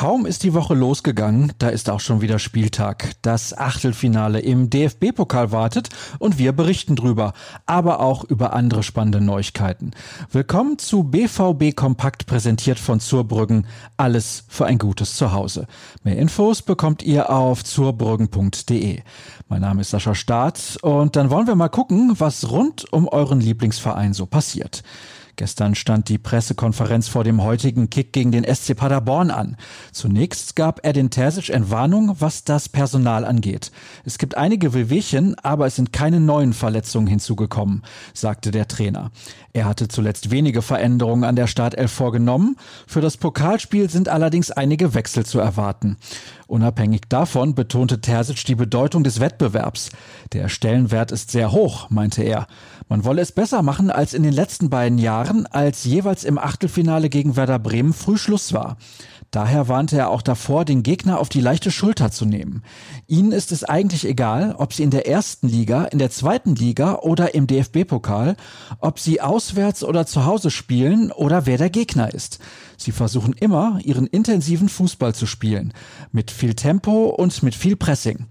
Kaum ist die Woche losgegangen, da ist auch schon wieder Spieltag. Das Achtelfinale im DFB-Pokal wartet und wir berichten drüber, aber auch über andere spannende Neuigkeiten. Willkommen zu BVB Kompakt präsentiert von Zurbrüggen. Alles für ein gutes Zuhause. Mehr Infos bekommt ihr auf zurbrüggen.de. Mein Name ist Sascha Staat und dann wollen wir mal gucken, was rund um euren Lieblingsverein so passiert. Gestern stand die Pressekonferenz vor dem heutigen Kick gegen den SC Paderborn an. Zunächst gab Edin Terzic Entwarnung, was das Personal angeht. Es gibt einige Wehwehchen, aber es sind keine neuen Verletzungen hinzugekommen, sagte der Trainer. Er hatte zuletzt wenige Veränderungen an der Startelf vorgenommen. Für das Pokalspiel sind allerdings einige Wechsel zu erwarten. Unabhängig davon betonte Terzic die Bedeutung des Wettbewerbs. Der Stellenwert ist sehr hoch, meinte er. Man wolle es besser machen als in den letzten beiden Jahren, als jeweils im Achtelfinale gegen Werder Bremen früh Schluss war. Daher warnte er auch davor, den Gegner auf die leichte Schulter zu nehmen. Ihnen ist es eigentlich egal, ob sie in der ersten Liga, in der zweiten Liga oder im DFB-Pokal, ob sie auswärts oder zu Hause spielen oder wer der Gegner ist. Sie versuchen immer, ihren intensiven Fußball zu spielen, mit viel Tempo und mit viel Pressing.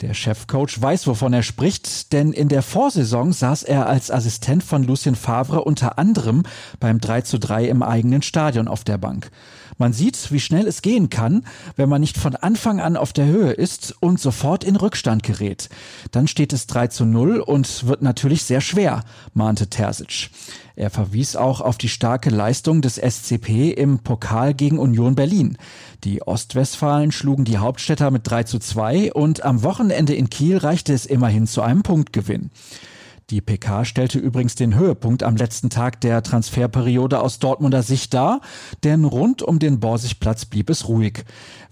Der Chefcoach weiß, wovon er spricht, denn in der Vorsaison saß er als Assistent von Lucien Favre unter anderem beim 3 zu 3 im eigenen Stadion auf der Bank. Man sieht, wie schnell es gehen kann, wenn man nicht von Anfang an auf der Höhe ist und sofort in Rückstand gerät. Dann steht es 3 zu 0 und wird natürlich sehr schwer, mahnte Terzic. Er verwies auch auf die starke Leistung des SCP im Pokal gegen Union Berlin. Die Ostwestfalen schlugen die Hauptstädter mit 3 zu 2 und am Wochenende in Kiel reichte es immerhin zu einem Punktgewinn. Die PK stellte übrigens den Höhepunkt am letzten Tag der Transferperiode aus Dortmunder Sicht dar, denn rund um den Borsigplatz blieb es ruhig.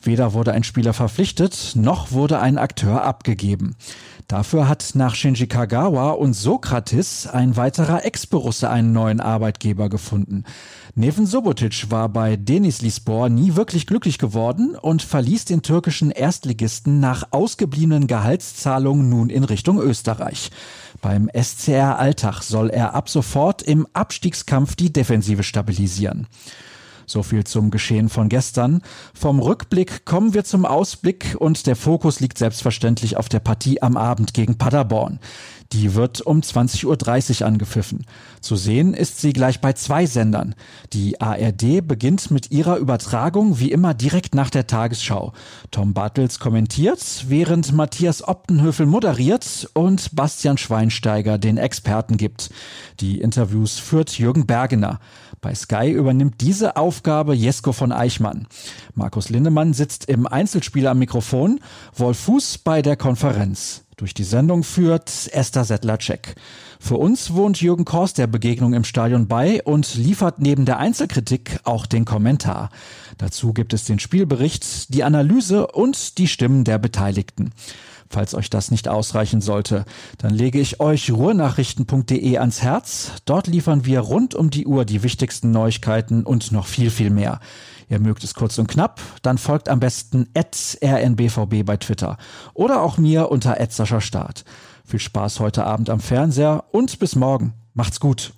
Weder wurde ein Spieler verpflichtet, noch wurde ein Akteur abgegeben. Dafür hat nach Shinji Kagawa und Sokrates ein weiterer Ex-Borusse einen neuen Arbeitgeber gefunden. Neven Subotic war bei Denis Lispor nie wirklich glücklich geworden und verließ den türkischen Erstligisten nach ausgebliebenen Gehaltszahlungen nun in Richtung Österreich. Beim SCR Alltag soll er ab sofort im Abstiegskampf die Defensive stabilisieren. So viel zum Geschehen von gestern. Vom Rückblick kommen wir zum Ausblick und der Fokus liegt selbstverständlich auf der Partie am Abend gegen Paderborn. Die wird um 20.30 Uhr angepfiffen. Zu sehen ist sie gleich bei zwei Sendern. Die ARD beginnt mit ihrer Übertragung wie immer direkt nach der Tagesschau. Tom Bartels kommentiert, während Matthias Optenhöfel moderiert und Bastian Schweinsteiger den Experten gibt. Die Interviews führt Jürgen Bergener. Bei Sky übernimmt diese Aufgabe Jesko von Eichmann. Markus Lindemann sitzt im Einzelspiel am Mikrofon, Wolf Fuß bei der Konferenz. Durch die Sendung führt Esther Settler-Check. Für uns wohnt Jürgen Korst der Begegnung im Stadion bei und liefert neben der Einzelkritik auch den Kommentar. Dazu gibt es den Spielbericht, die Analyse und die Stimmen der Beteiligten. Falls euch das nicht ausreichen sollte, dann lege ich euch ruhrnachrichten.de ans Herz. Dort liefern wir rund um die Uhr die wichtigsten Neuigkeiten und noch viel, viel mehr. Ihr mögt es kurz und knapp, dann folgt am besten rnbvb bei Twitter oder auch mir unter Start. Viel Spaß heute Abend am Fernseher und bis morgen. Macht's gut.